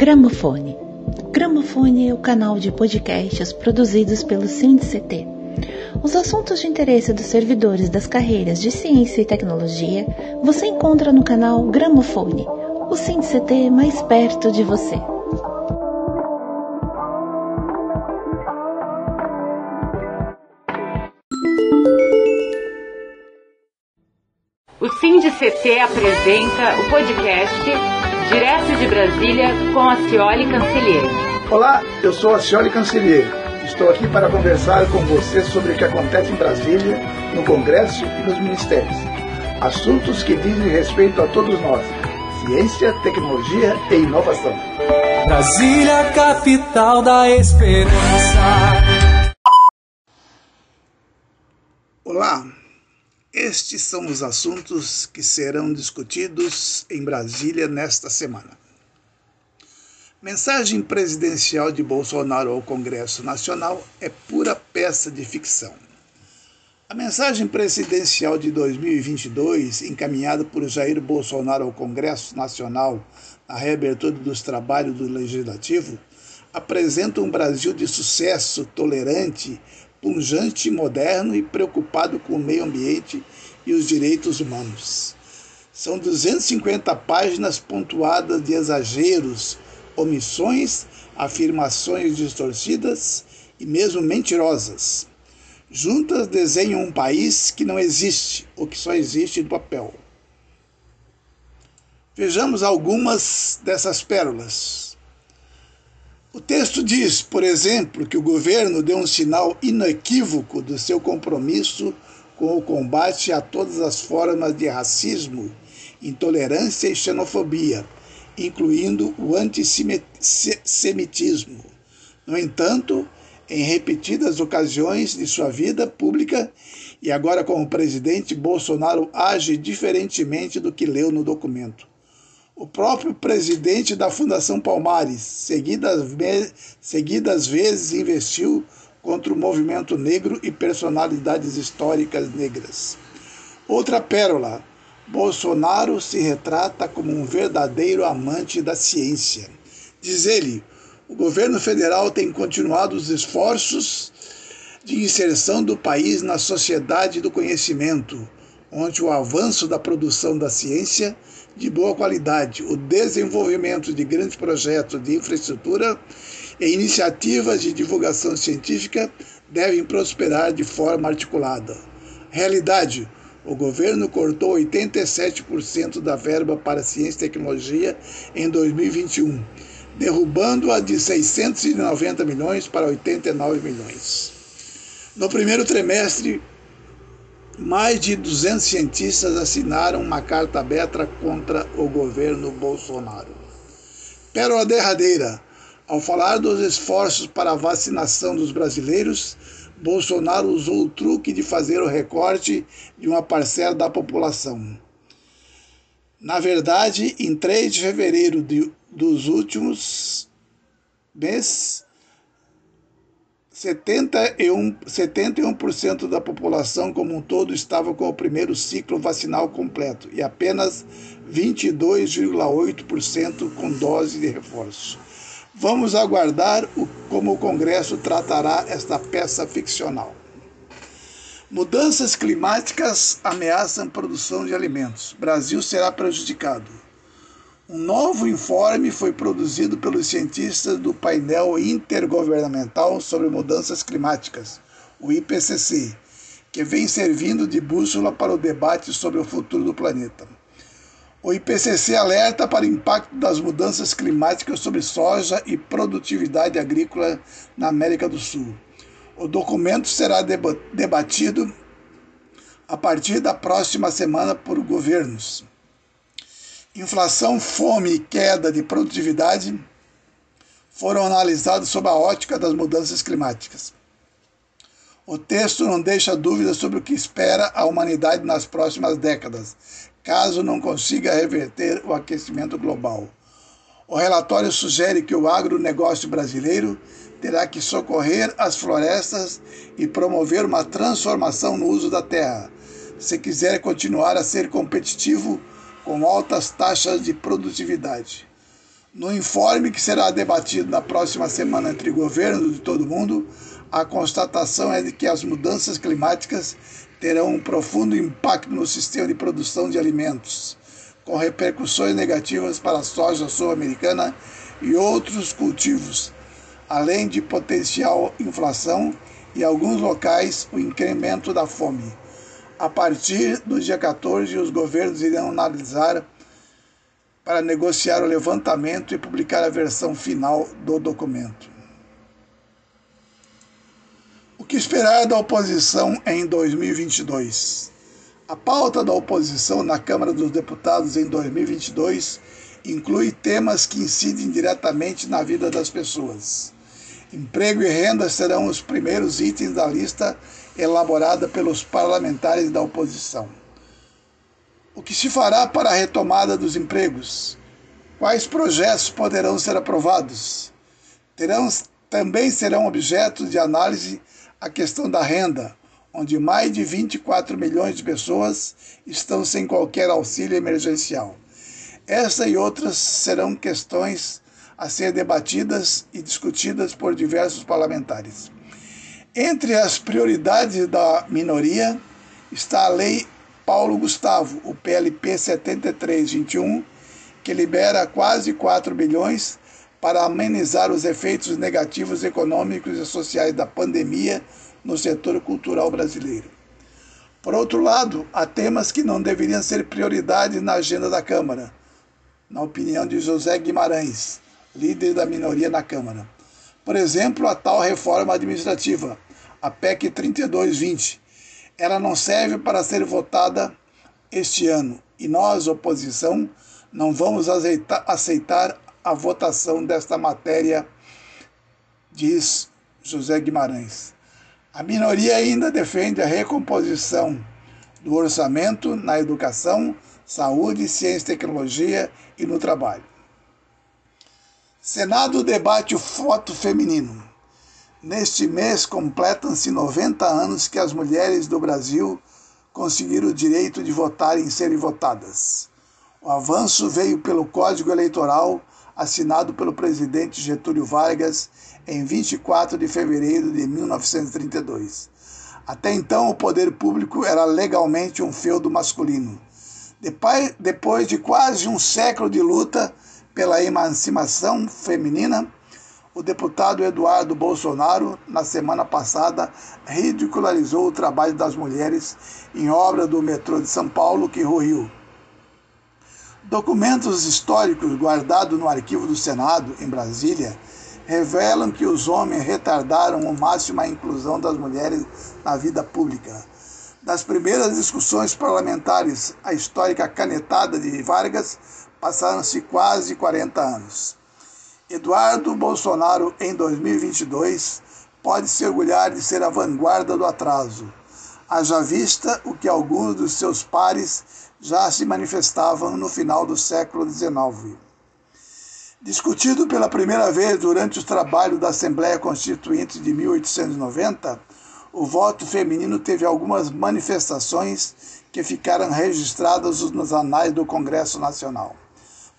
Gramofone. Gramofone é o canal de podcasts produzidos pelo SINDCT. Os assuntos de interesse dos servidores das carreiras de Ciência e Tecnologia você encontra no canal Gramofone, o SINDCT mais perto de você. O SINDCT apresenta o podcast Direto de Brasília com a Cioli Cancelier. Olá, eu sou a Cioli Cancelier. Estou aqui para conversar com você sobre o que acontece em Brasília, no Congresso e nos ministérios. Assuntos que dizem respeito a todos nós: ciência, tecnologia e inovação. Brasília, capital da esperança. Olá, estes são os assuntos que serão discutidos em Brasília nesta semana. Mensagem presidencial de Bolsonaro ao Congresso Nacional é pura peça de ficção. A mensagem presidencial de 2022, encaminhada por Jair Bolsonaro ao Congresso Nacional na reabertura dos trabalhos do Legislativo, apresenta um Brasil de sucesso, tolerante, punjante, moderno e preocupado com o meio ambiente e os direitos humanos. São 250 páginas pontuadas de exageros, omissões, afirmações distorcidas e mesmo mentirosas. Juntas desenham um país que não existe ou que só existe no papel. Vejamos algumas dessas pérolas. O texto diz, por exemplo, que o governo deu um sinal inequívoco do seu compromisso com o combate a todas as formas de racismo, intolerância e xenofobia, incluindo o antissemitismo. No entanto, em repetidas ocasiões de sua vida pública, e agora como presidente, Bolsonaro age diferentemente do que leu no documento. O próprio presidente da Fundação Palmares, seguidas, seguidas vezes, investiu contra o movimento negro e personalidades históricas negras. Outra pérola: Bolsonaro se retrata como um verdadeiro amante da ciência. Diz ele, o governo federal tem continuado os esforços de inserção do país na sociedade do conhecimento, onde o avanço da produção da ciência de boa qualidade, o desenvolvimento de grandes projetos de infraestrutura e iniciativas de divulgação científica devem prosperar de forma articulada. Realidade: o governo cortou 87% da verba para ciência e tecnologia em 2021, derrubando-a de 690 milhões para 89 milhões. No primeiro trimestre, mais de 200 cientistas assinaram uma carta aberta contra o governo Bolsonaro. Pérola derradeira. Ao falar dos esforços para a vacinação dos brasileiros, Bolsonaro usou o truque de fazer o recorte de uma parcela da população. Na verdade, em 3 de fevereiro de, dos últimos meses, 71%, 71 da população como um todo estava com o primeiro ciclo vacinal completo e apenas 22,8% com dose de reforço. Vamos aguardar o, como o Congresso tratará esta peça ficcional. Mudanças climáticas ameaçam produção de alimentos. Brasil será prejudicado. Um novo informe foi produzido pelos cientistas do painel intergovernamental sobre mudanças climáticas, o IPCC, que vem servindo de bússola para o debate sobre o futuro do planeta. O IPCC alerta para o impacto das mudanças climáticas sobre soja e produtividade agrícola na América do Sul. O documento será debatido a partir da próxima semana por governos inflação, fome e queda de produtividade foram analisados sob a ótica das mudanças climáticas. O texto não deixa dúvidas sobre o que espera a humanidade nas próximas décadas, caso não consiga reverter o aquecimento global. O relatório sugere que o agronegócio brasileiro terá que socorrer as florestas e promover uma transformação no uso da terra, se quiser continuar a ser competitivo com altas taxas de produtividade. No informe que será debatido na próxima semana entre governos de todo mundo, a constatação é de que as mudanças climáticas terão um profundo impacto no sistema de produção de alimentos, com repercussões negativas para a soja sul-americana e outros cultivos, além de potencial inflação e, em alguns locais, o incremento da fome. A partir do dia 14, os governos irão analisar para negociar o levantamento e publicar a versão final do documento. O que esperar da oposição em 2022? A pauta da oposição na Câmara dos Deputados em 2022 inclui temas que incidem diretamente na vida das pessoas. Emprego e renda serão os primeiros itens da lista elaborada pelos parlamentares da oposição. O que se fará para a retomada dos empregos? Quais projetos poderão ser aprovados? Terão, também serão objetos de análise a questão da renda, onde mais de 24 milhões de pessoas estão sem qualquer auxílio emergencial. Essa e outras serão questões a ser debatidas e discutidas por diversos parlamentares. Entre as prioridades da minoria está a Lei Paulo Gustavo, o PLP 7321, que libera quase 4 bilhões para amenizar os efeitos negativos econômicos e sociais da pandemia no setor cultural brasileiro. Por outro lado, há temas que não deveriam ser prioridade na agenda da Câmara, na opinião de José Guimarães, líder da minoria na Câmara. Por exemplo, a tal reforma administrativa, a PEC 3220. Ela não serve para ser votada este ano e nós, oposição, não vamos aceitar a votação desta matéria, diz José Guimarães. A minoria ainda defende a recomposição do orçamento na educação, saúde, ciência e tecnologia e no trabalho. Senado debate o voto feminino. Neste mês completam-se 90 anos que as mulheres do Brasil conseguiram o direito de votar e serem votadas. O avanço veio pelo Código Eleitoral assinado pelo presidente Getúlio Vargas em 24 de fevereiro de 1932. Até então, o poder público era legalmente um feudo masculino. Depois de quase um século de luta pela emancipação feminina, o deputado Eduardo Bolsonaro, na semana passada, ridicularizou o trabalho das mulheres em obra do metrô de São Paulo que ruiu. Documentos históricos guardados no arquivo do Senado, em Brasília, revelam que os homens retardaram ao máximo a inclusão das mulheres na vida pública. Das primeiras discussões parlamentares, a histórica canetada de Vargas, passaram-se quase 40 anos. Eduardo Bolsonaro, em 2022, pode se orgulhar de ser a vanguarda do atraso. Haja vista o que alguns dos seus pares já se manifestavam no final do século XIX. Discutido pela primeira vez durante os trabalhos da Assembleia Constituinte de 1890, o voto feminino teve algumas manifestações que ficaram registradas nos anais do Congresso Nacional.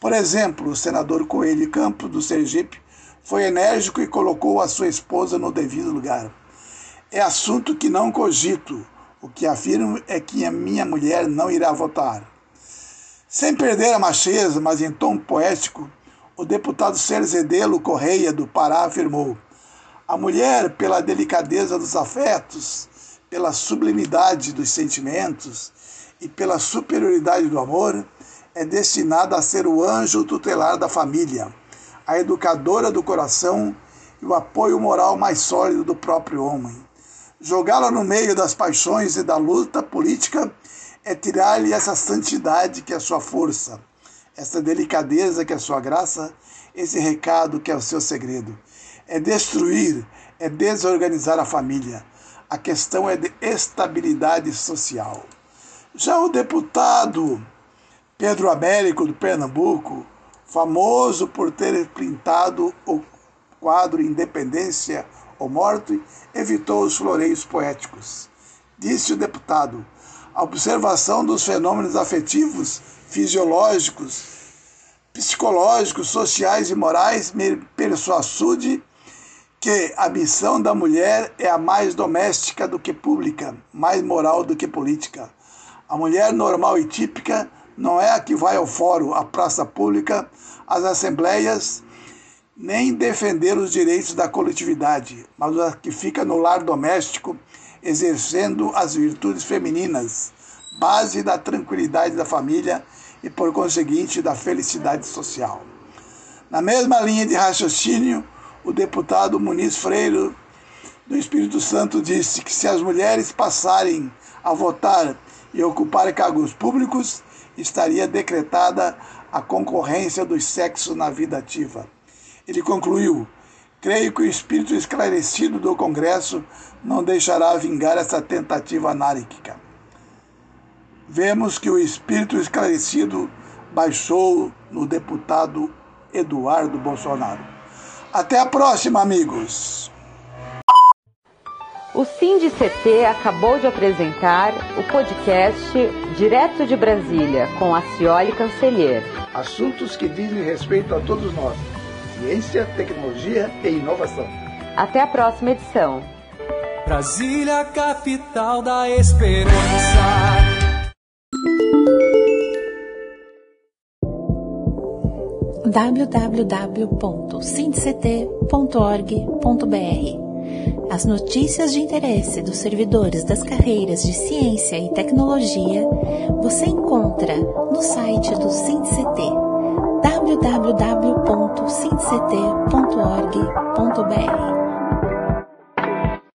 Por exemplo, o senador Coelho Campos, do Sergipe, foi enérgico e colocou a sua esposa no devido lugar. É assunto que não cogito, o que afirmo é que a minha mulher não irá votar. Sem perder a macheza, mas em tom poético, o deputado Serzedelo Correia, do Pará, afirmou: A mulher, pela delicadeza dos afetos, pela sublimidade dos sentimentos e pela superioridade do amor, é destinada a ser o anjo tutelar da família, a educadora do coração e o apoio moral mais sólido do próprio homem. Jogá-la no meio das paixões e da luta política é tirar-lhe essa santidade que é sua força, essa delicadeza que é sua graça, esse recado que é o seu segredo. É destruir, é desorganizar a família. A questão é de estabilidade social. Já o deputado Pedro Américo, do Pernambuco, famoso por ter pintado o quadro Independência ou morte, evitou os floreios poéticos. Disse o deputado: a observação dos fenômenos afetivos, fisiológicos, psicológicos, sociais e morais, me persuasude que a missão da mulher é a mais doméstica do que pública, mais moral do que política. A mulher normal e típica não é a que vai ao fórum, à praça pública, às assembleias, nem defender os direitos da coletividade, mas a que fica no lar doméstico, exercendo as virtudes femininas, base da tranquilidade da família e, por conseguinte, da felicidade social. Na mesma linha de raciocínio, o deputado Muniz Freire do Espírito Santo disse que se as mulheres passarem a votar e ocupar cargos públicos, estaria decretada a concorrência dos sexos na vida ativa. Ele concluiu: Creio que o espírito esclarecido do Congresso não deixará vingar essa tentativa anárquica. Vemos que o espírito esclarecido baixou no deputado Eduardo Bolsonaro. Até a próxima, amigos! O CT acabou de apresentar o podcast Direto de Brasília, com a Cioli Cancelheiro. Assuntos que dizem respeito a todos nós: ciência, tecnologia e inovação. Até a próxima edição. Brasília, capital da esperança. www.sindct.org.br as notícias de interesse dos servidores das carreiras de ciência e tecnologia você encontra no site do SINCT www.sindct.org.br.